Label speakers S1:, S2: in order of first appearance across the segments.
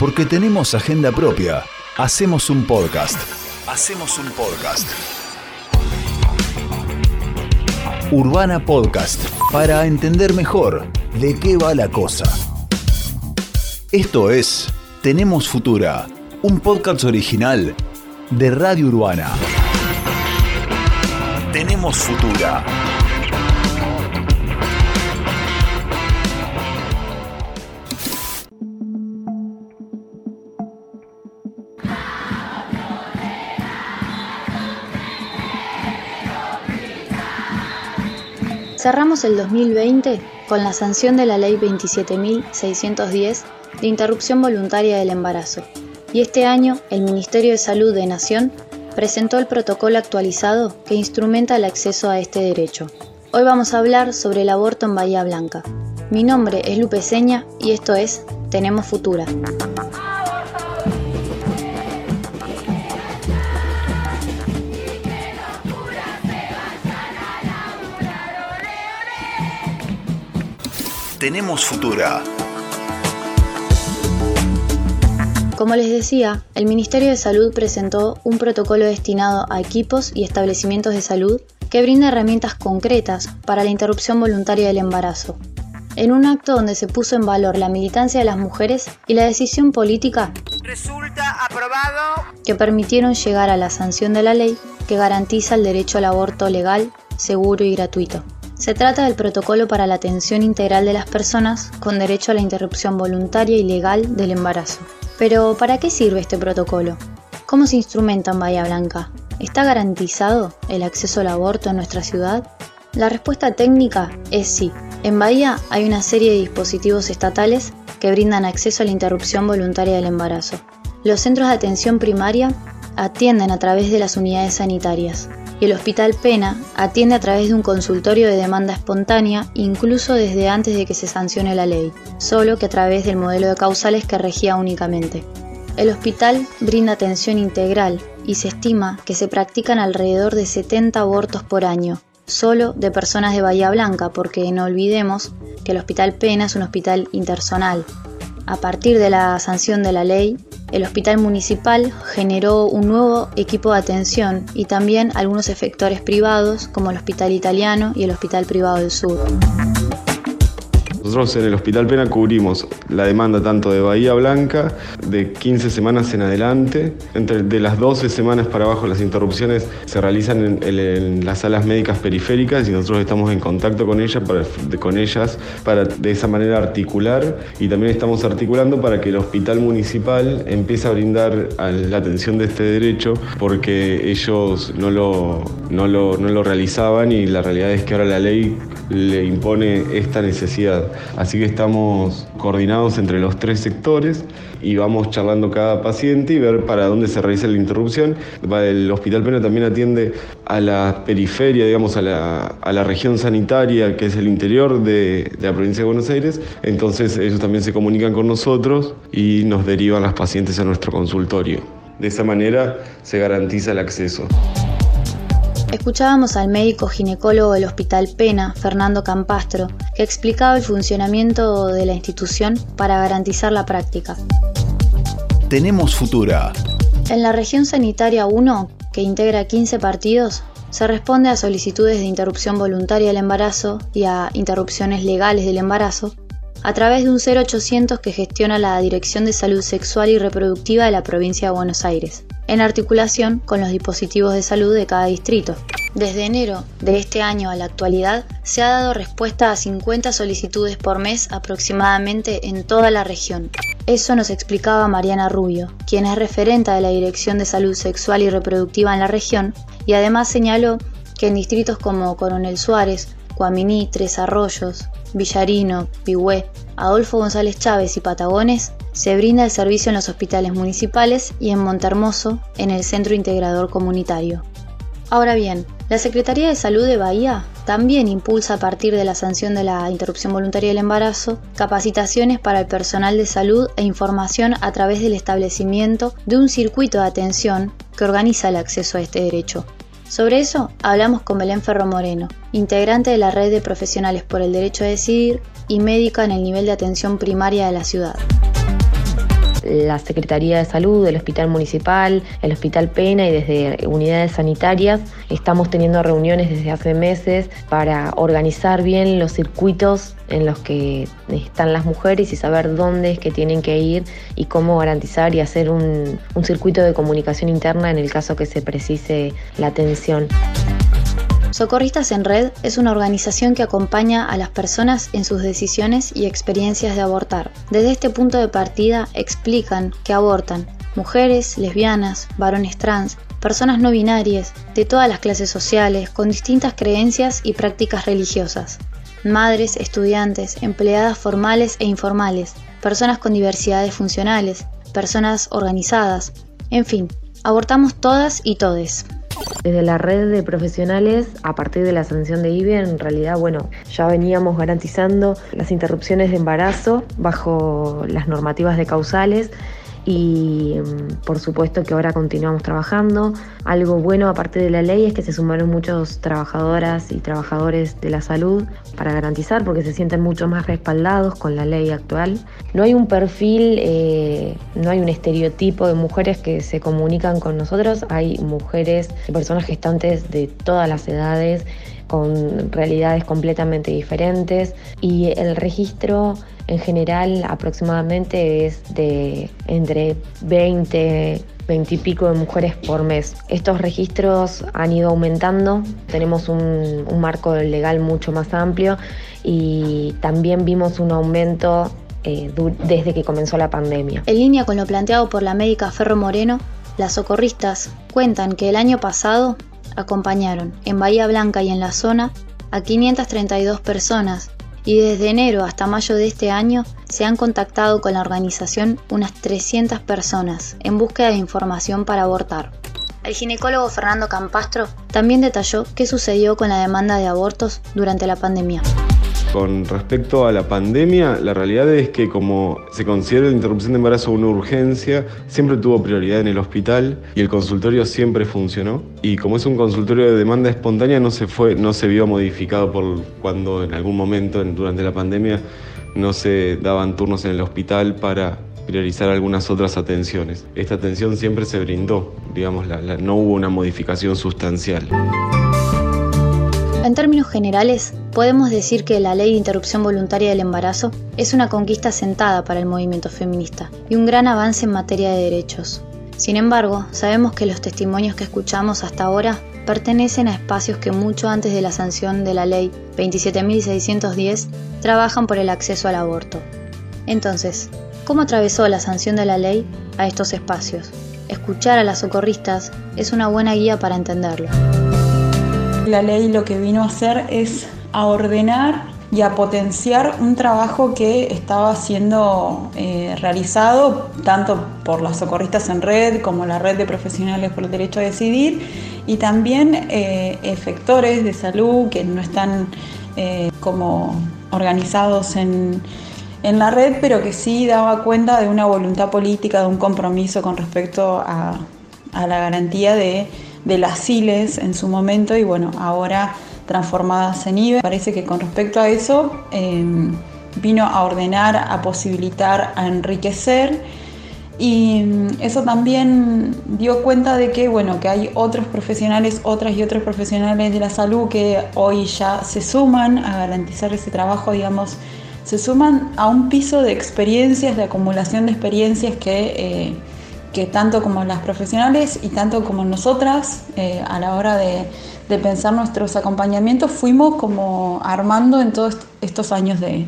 S1: Porque tenemos agenda propia. Hacemos un podcast. Hacemos un podcast. Urbana Podcast. Para entender mejor de qué va la cosa. Esto es Tenemos Futura. Un podcast original de Radio Urbana. Tenemos Futura.
S2: Cerramos el 2020 con la sanción de la Ley 27.610 de interrupción voluntaria del embarazo. Y este año el Ministerio de Salud de Nación presentó el protocolo actualizado que instrumenta el acceso a este derecho. Hoy vamos a hablar sobre el aborto en Bahía Blanca. Mi nombre es Lupe Seña y esto es Tenemos Futura.
S1: Tenemos Futura.
S2: Como les decía, el Ministerio de Salud presentó un protocolo destinado a equipos y establecimientos de salud que brinda herramientas concretas para la interrupción voluntaria del embarazo. En un acto donde se puso en valor la militancia de las mujeres y la decisión política
S3: Resulta aprobado.
S2: que permitieron llegar a la sanción de la ley que garantiza el derecho al aborto legal, seguro y gratuito. Se trata del protocolo para la atención integral de las personas con derecho a la interrupción voluntaria y legal del embarazo. Pero, ¿para qué sirve este protocolo? ¿Cómo se instrumenta en Bahía Blanca? ¿Está garantizado el acceso al aborto en nuestra ciudad? La respuesta técnica es sí. En Bahía hay una serie de dispositivos estatales que brindan acceso a la interrupción voluntaria del embarazo. Los centros de atención primaria atienden a través de las unidades sanitarias y el Hospital Pena atiende a través de un consultorio de demanda espontánea incluso desde antes de que se sancione la ley, solo que a través del modelo de causales que regía únicamente. El hospital brinda atención integral y se estima que se practican alrededor de 70 abortos por año, solo de personas de Bahía Blanca, porque no olvidemos que el Hospital Pena es un hospital intersonal. A partir de la sanción de la ley, el hospital municipal generó un nuevo equipo de atención y también algunos efectores privados como el Hospital Italiano y el Hospital Privado del Sur.
S4: Nosotros en el Hospital Pena cubrimos la demanda tanto de Bahía Blanca, de 15 semanas en adelante. Entre de las 12 semanas para abajo las interrupciones se realizan en, las salas médicas periféricas y nosotros estamos en contacto con ellas para, con ellas para de esa manera articular y también estamos articulando para que el hospital municipal empiece a brindar la atención de este derecho porque ellos no lo, no lo, no lo realizaban y la realidad es que ahora la ley le impone esta necesidad. Así que estamos coordinados entre los tres sectores y vamos charlando cada paciente y ver para dónde se realiza la interrupción. El Hospital Pena también atiende a la periferia, digamos, a la, a la región sanitaria, que es el interior de, de la provincia de Buenos Aires. Entonces ellos también se comunican con nosotros y nos derivan las pacientes a nuestro consultorio. De esa manera se garantiza el acceso.
S2: Escuchábamos al médico ginecólogo del Hospital Pena, Fernando Campastro, que explicaba el funcionamiento de la institución para garantizar la práctica.
S1: Tenemos Futura.
S2: En la región sanitaria 1, que integra 15 partidos, se responde a solicitudes de interrupción voluntaria del embarazo y a interrupciones legales del embarazo a través de un 0800 que gestiona la Dirección de Salud Sexual y Reproductiva de la provincia de Buenos Aires, en articulación con los dispositivos de salud de cada distrito. Desde enero de este año a la actualidad se ha dado respuesta a 50 solicitudes por mes aproximadamente en toda la región. Eso nos explicaba Mariana Rubio, quien es referente de la Dirección de Salud Sexual y Reproductiva en la región, y además señaló que en distritos como Coronel Suárez, Cuaminí, Tres Arroyos, Villarino, Pigüé, Adolfo González Chávez y Patagones se brinda el servicio en los hospitales municipales y en Montermoso, en el Centro Integrador Comunitario. Ahora bien, la Secretaría de Salud de Bahía también impulsa a partir de la sanción de la interrupción voluntaria del embarazo capacitaciones para el personal de salud e información a través del establecimiento de un circuito de atención que organiza el acceso a este derecho. Sobre eso hablamos con Belén Ferro Moreno, integrante de la red de profesionales por el derecho a decidir y médica en el nivel de atención primaria de la ciudad.
S5: La Secretaría de Salud, el Hospital Municipal, el Hospital Pena y desde unidades sanitarias estamos teniendo reuniones desde hace meses para organizar bien los circuitos en los que están las mujeres y saber dónde es que tienen que ir y cómo garantizar y hacer un, un circuito de comunicación interna en el caso que se precise la atención.
S2: Socorristas en Red es una organización que acompaña a las personas en sus decisiones y experiencias de abortar. Desde este punto de partida explican que abortan mujeres, lesbianas, varones trans, personas no binarias, de todas las clases sociales, con distintas creencias y prácticas religiosas, madres, estudiantes, empleadas formales e informales, personas con diversidades funcionales, personas organizadas, en fin, abortamos todas y todes.
S5: Desde la red de profesionales, a partir de la sanción de IBE, en realidad, bueno, ya veníamos garantizando las interrupciones de embarazo bajo las normativas de causales y mm, por supuesto que ahora continuamos trabajando. Algo bueno aparte de la ley es que se sumaron muchos trabajadoras y trabajadores de la salud para garantizar porque se sienten mucho más respaldados con la ley actual. No hay un perfil, eh, no hay un estereotipo de mujeres que se comunican con nosotros, hay mujeres, personas gestantes de todas las edades con realidades completamente diferentes y el registro en general aproximadamente es de entre 20, 20 y pico de mujeres por mes. Estos registros han ido aumentando, tenemos un, marco legal mucho más amplio y también vimos un aumento eh, desde que comenzó la pandemia.
S2: En línea con lo planteado por la médica Ferro Moreno, las socorristas cuentan que el año pasado acompañaron en Bahía Blanca y en la zona a 532 personas y desde enero hasta mayo de este año se han contactado con la organización unas 300 personas en búsqueda de información para abortar. El ginecólogo Fernando Campastro también detalló qué sucedió con la demanda de abortos durante la pandemia.
S4: Con respecto a la pandemia, la realidad es que como se considera la interrupción de embarazo una urgencia, siempre tuvo prioridad en el hospital y el consultorio siempre funcionó. Y como es un consultorio de demanda espontánea, no se, fue, no se vio modificado por cuando en algún momento durante la pandemia no se daban turnos en el hospital para priorizar algunas otras atenciones. Esta atención siempre se brindó, digamos, no hubo una modificación sustancial.
S2: En términos generales, podemos decir que la ley de interrupción voluntaria del embarazo es una conquista sentada para el movimiento feminista y un gran avance en materia de derechos. Sin embargo, sabemos que los testimonios que escuchamos hasta ahora pertenecen a espacios que mucho antes de la sanción de la ley 27.610 trabajan por el acceso al aborto. Entonces, ¿cómo atravesó la sanción de la ley a estos espacios? Escuchar a las socorristas es una buena guía para entenderlo.
S6: La ley lo que vino a hacer es a ordenar y a potenciar un trabajo que estaba siendo eh, realizado tanto por las socorristas en red como la red de profesionales por el derecho a decidir y también eh, efectores de salud que no están eh, como organizados en, la red, pero que sí daba cuenta de una voluntad política, de un compromiso con respecto a la garantía de de las CILES en su momento y bueno, ahora transformadas en IBE. Parece que con respecto a eso em, vino a ordenar, a posibilitar, a enriquecer y mm, eso también dio cuenta de que, bueno, que hay otros profesionales, otras y otros profesionales de la salud que hoy ya se suman a garantizar ese trabajo, digamos, se suman a un piso de experiencias, de acumulación de experiencias que eh, que tanto como las profesionales y tanto como nosotras eh, a la hora de, pensar nuestros acompañamientos fuimos como armando en todos estos años de,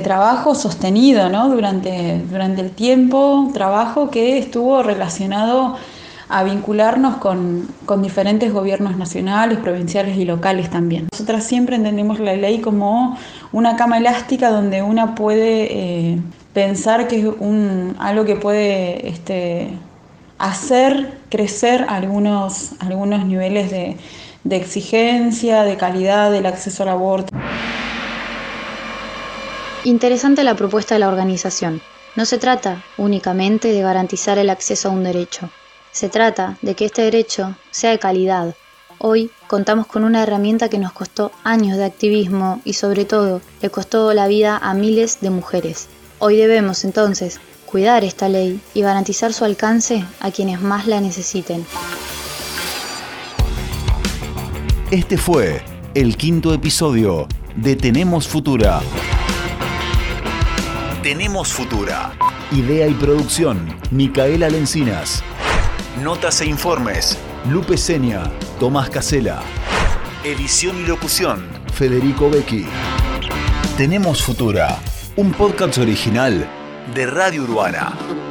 S6: trabajo sostenido durante, durante el tiempo, trabajo que estuvo relacionado a vincularnos con, diferentes gobiernos nacionales, provinciales y locales también. Nosotras siempre entendemos la ley como una cama elástica donde una puede eh, pensar que es un, algo que puede este, hacer crecer algunos, algunos niveles de, de exigencia, de calidad del acceso al aborto.
S2: Interesante la propuesta de la organización. No se trata únicamente de garantizar el acceso a un derecho. Se trata de que este derecho sea de calidad. Hoy contamos con una herramienta que nos costó años de activismo y sobre todo le costó la vida a miles de mujeres. Hoy debemos entonces cuidar esta ley y garantizar su alcance a quienes más la necesiten.
S1: Este fue el quinto episodio de Tenemos Futura. Tenemos Futura. Idea y producción, Micaela Lencinas. Notas e informes, Lupe Seña, Tomás Casela. Edición y locución, Federico Becchi. Tenemos Futura, un podcast original de Radio Urbana.